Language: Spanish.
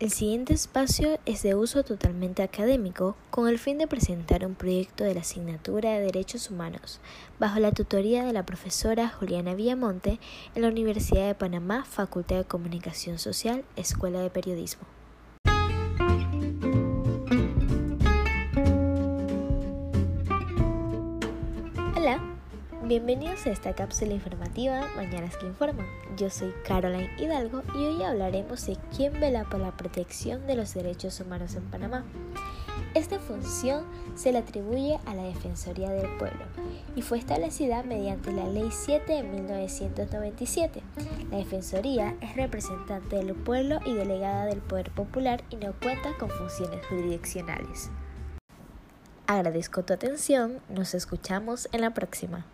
El siguiente espacio es de uso totalmente académico con el fin de presentar un proyecto de la asignatura de Derechos Humanos bajo la tutoría de la profesora Juliana Villamonte en la Universidad de Panamá, Facultad de Comunicación Social, Escuela de Periodismo. Hola, bienvenidos a esta cápsula informativa Mañanas que Informan. Yo soy Caroline Hidalgo y hoy hablaremos de quién vela por la protección de los derechos humanos en Panamá. Esta función se le atribuye a la Defensoría del Pueblo y fue establecida mediante la Ley 7 de 1997. La Defensoría es representante del pueblo y delegada del Poder Popular y no cuenta con funciones jurisdiccionales. Agradezco tu atención, nos escuchamos en la próxima.